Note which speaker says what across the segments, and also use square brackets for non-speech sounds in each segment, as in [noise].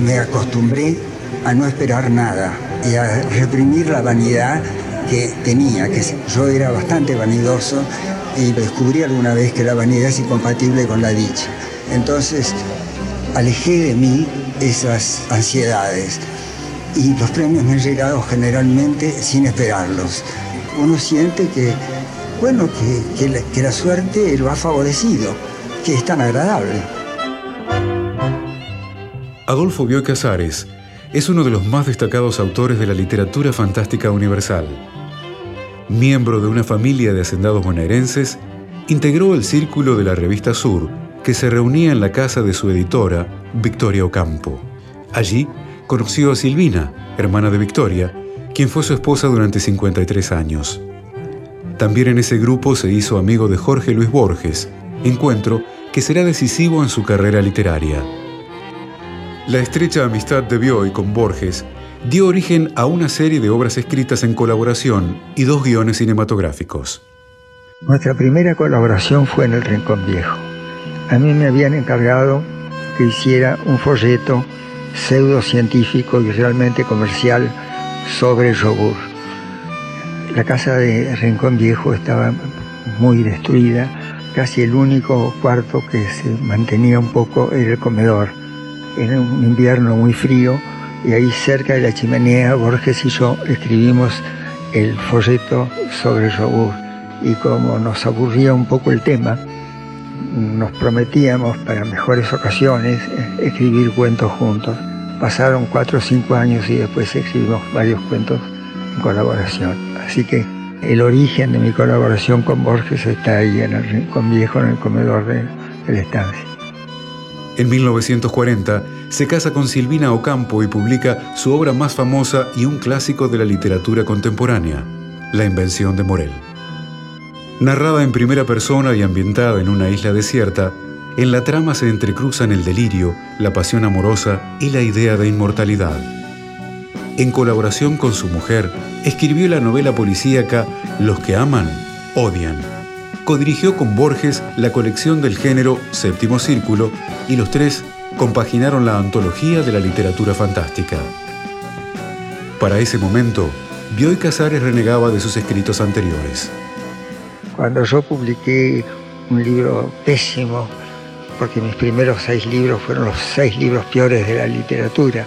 Speaker 1: me acostumbré a no esperar nada y a reprimir la vanidad que tenía, que yo era bastante vanidoso y descubrí alguna vez que la vanidad es incompatible con la dicha. Entonces alejé de mí esas ansiedades y los premios me han llegado generalmente sin esperarlos. Uno siente que, bueno, que, la, suerte lo ha favorecido, que es tan agradable.
Speaker 2: Adolfo Bioy Casares es uno de los más destacados autores de la literatura fantástica universal. Miembro de una familia de hacendados bonaerenses, integró el círculo de la revista Sur, que se reunía en la casa de su editora, Victoria Ocampo. Allí conoció a Silvina, hermana de Victoria, quien fue su esposa durante 53 años. También en ese grupo se hizo amigo de Jorge Luis Borges, encuentro que será decisivo en su carrera literaria. La estrecha amistad de Bioy con Borges dio origen a una serie de obras escritas en colaboración y dos guiones cinematográficos.
Speaker 1: Nuestra primera colaboración fue en el Rincón Viejo. A mí me habían encargado que hiciera un folleto pseudocientífico y realmente comercial sobre yogur. La casa de Rincón Viejo estaba muy destruida, casi el único cuarto que se mantenía un poco era el comedor. Era un invierno muy frío y ahí cerca de la chimenea Borges y yo escribimos el folleto sobre yogur y como nos aburría un poco el tema, nos prometíamos para mejores ocasiones escribir cuentos juntos. Pasaron cuatro o cinco años y después escribimos varios cuentos en colaboración. Así que el origen de mi colaboración con Borges está ahí en el Rincón Viejo, en el comedor de la estancia.
Speaker 2: En 1940 se casa con Silvina Ocampo y publica su obra más famosa y un clásico de la literatura contemporánea, La invención de Morel. Narrada en primera persona y ambientada en una isla desierta, en la trama se entrecruzan el delirio, la pasión amorosa y la idea de inmortalidad. En colaboración con su mujer, escribió la novela policíaca Los que aman, odian. Codirigió con Borges la colección del género Séptimo Círculo y los tres compaginaron la antología de la literatura fantástica. Para ese momento, Bioy Casares renegaba de sus escritos anteriores.
Speaker 1: Cuando yo publiqué un libro pésimo, porque mis primeros seis libros fueron los seis libros peores de la literatura,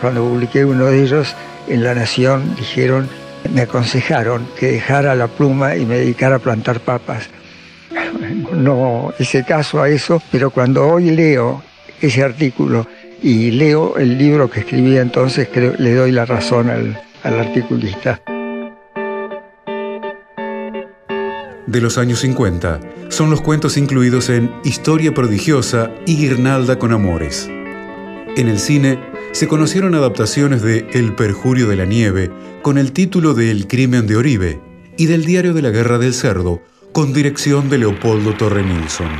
Speaker 1: cuando publiqué uno de ellos, en La Nación dijeron, me aconsejaron que dejara la pluma y me dedicara a plantar papas. No hice caso a eso, pero cuando hoy leo ese artículo y leo el libro que escribí entonces, le doy la razón al, al articulista.
Speaker 2: de los años 50 son los cuentos incluidos en Historia prodigiosa y Guirnalda con amores. En el cine se conocieron adaptaciones de El perjurio de la nieve con el título de El crimen de Oribe y del Diario de la Guerra del Cerdo con dirección de Leopoldo Torre Nilsson.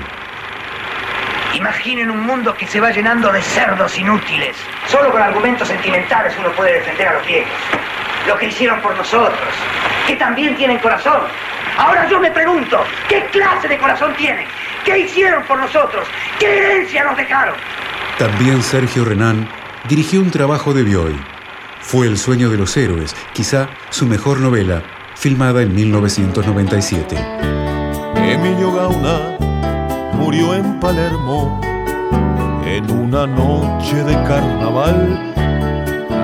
Speaker 3: Imaginen un mundo que se va llenando de cerdos inútiles. Solo con argumentos sentimentales uno puede defender a los viejos. Lo que hicieron por nosotros, que también tienen corazón, Ahora yo me pregunto, ¿qué clase de corazón tienen? ¿Qué hicieron por nosotros? ¿Qué herencia nos dejaron?
Speaker 2: También Sergio Renán dirigió un trabajo de Bioy. Fue El sueño de los héroes, quizá su mejor novela, filmada en 1997.
Speaker 4: Emilio Gauna murió en Palermo en una noche de carnaval,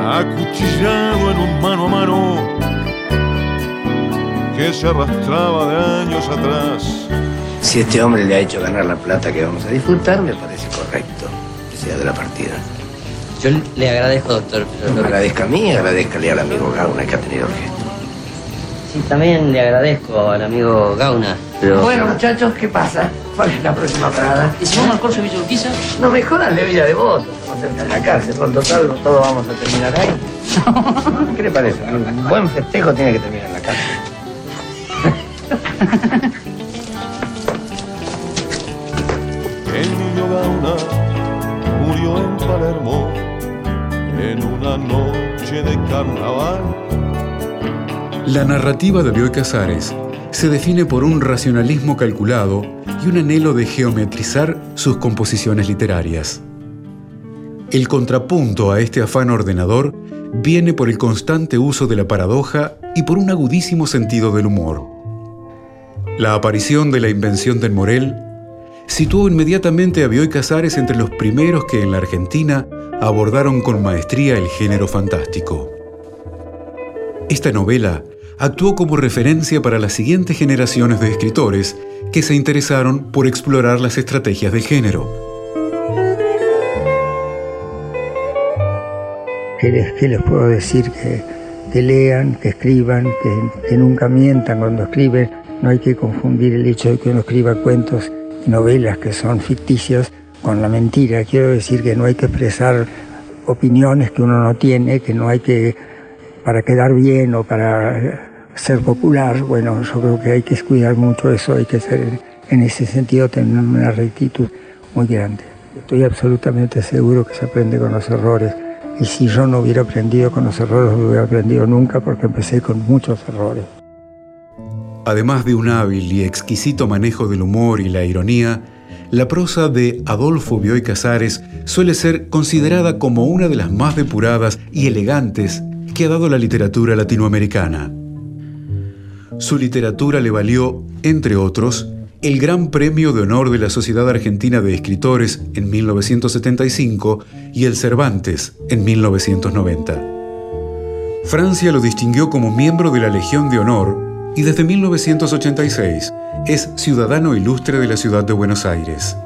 Speaker 4: acuchillado en un mano a mano que se arrastraba de años atrás.
Speaker 5: Si este hombre le ha hecho ganar la plata que vamos a disfrutar, me parece correcto que sea de la partida.
Speaker 6: Yo le agradezco, doctor.
Speaker 5: No me agradezca a mí, agradezcale al amigo Gauna que ha tenido el gesto.
Speaker 6: Sí, también le agradezco al amigo Gauna.
Speaker 5: Bueno, muchachos, ¿qué pasa? ¿Cuál es la próxima parada?
Speaker 6: ¿Y si vamos al corso de Villa Urquiza?
Speaker 5: No me jodan de Villa de Vos, estamos cerca de la cárcel, con total todos vamos a terminar ahí. [laughs] ¿Qué le parece? Un buen festejo tiene que terminar en la cárcel.
Speaker 4: El niño Gauna murió en Palermo en una noche de carnaval.
Speaker 2: La narrativa de Bioy Casares se define por un racionalismo calculado y un anhelo de geometrizar sus composiciones literarias. El contrapunto a este afán ordenador viene por el constante uso de la paradoja y por un agudísimo sentido del humor. La aparición de la invención del Morel situó inmediatamente a Bioy Casares entre los primeros que en la Argentina abordaron con maestría el género fantástico. Esta novela actuó como referencia para las siguientes generaciones de escritores que se interesaron por explorar las estrategias del género.
Speaker 1: ¿Qué les, puedo decir? Que, lean, que escriban, que, que nunca mientan cuando escriben. No hay que confundir el hecho de que uno escriba cuentos y novelas que son ficticios con la mentira. Quiero decir que no hay que expresar opiniones que uno no tiene, que no hay que, para quedar bien o para ser popular, bueno, yo creo que hay que cuidar mucho eso, hay que ser, en ese sentido, tener una rectitud muy grande. Estoy absolutamente seguro que se aprende con los errores. Y si yo no hubiera aprendido con los errores, no hubiera aprendido nunca porque empecé con muchos errores.
Speaker 2: Además de un hábil y exquisito manejo del humor y la ironía, la prosa de Adolfo Bioy Casares suele ser considerada como una de las más depuradas y elegantes que ha dado la literatura latinoamericana. Su literatura le valió, entre otros, el Gran Premio de Honor de la Sociedad Argentina de Escritores en 1975 y el Cervantes en 1990. Francia lo distinguió como miembro de la Legión de Honor y desde 1986 es ciudadano ilustre de la ciudad de Buenos Aires.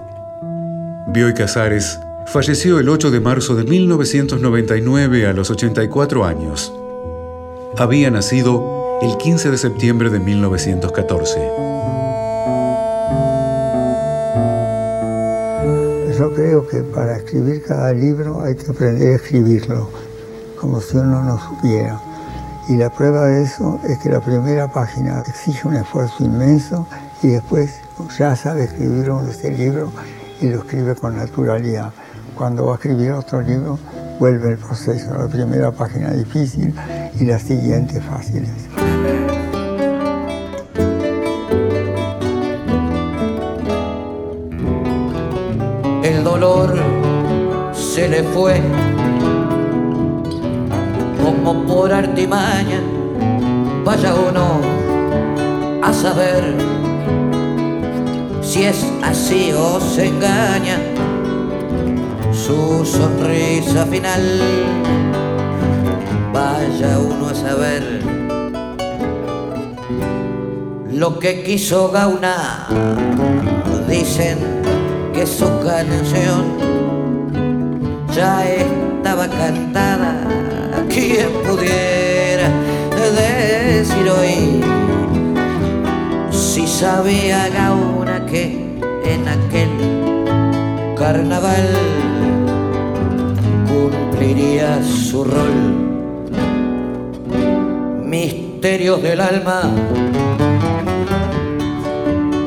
Speaker 2: Bioy Casares falleció el 8 de marzo de 1999 a los 84 años. Había nacido el 15 de septiembre de 1914.
Speaker 1: Yo creo que para escribir cada libro hay que aprender a escribirlo, como si uno no supiera. Y la prueba de eso es que la primera página exige un esfuerzo inmenso y después ya sabe escribir este libro y lo escribe con naturalidad. Cuando va a escribir otro libro, vuelve el proceso, la primera página difícil y las siguientes fáciles.
Speaker 7: El dolor se le fue vaya uno a saber si es así o se engaña su sonrisa final. Vaya uno a saber lo que quiso Gauna. Dicen que su canción ya estaba cantada. Quien pudiera decir hoy si sabía Gauna que en aquel carnaval cumpliría su rol. Misterios del alma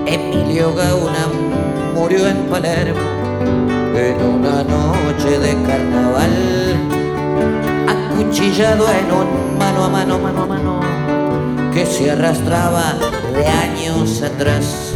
Speaker 7: Emilio Gauna murió en Palermo en una noche de carnaval, acuchillado en un mano a mano, mano a mano, que se arrastraba de años atrás.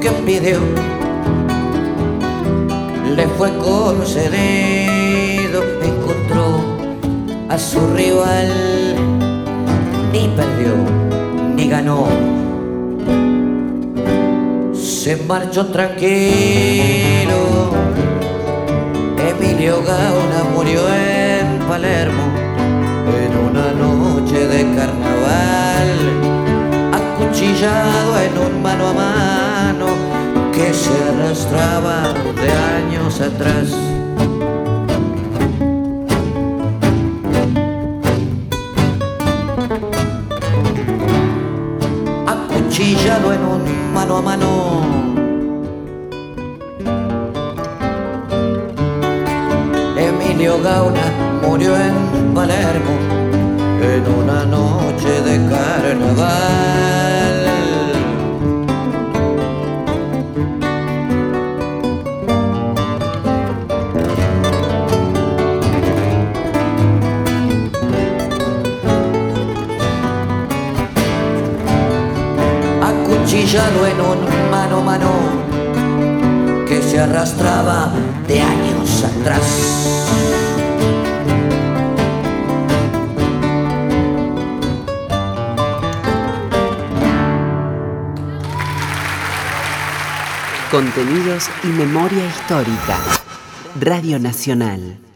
Speaker 7: que pidió le fue concedido encontró a su rival ni perdió ni ganó. Se marchó tranquilo Emilio Gauna murió en Palermo en una noche de carnaval, acuchillado en un mano a mano que se arrastraba de años atrás. Acuchillado en un mano a mano Gauna murió en Palermo en una noche de carnaval. Se arrastraba de años atrás.
Speaker 8: Contenidos y memoria histórica. Radio Nacional.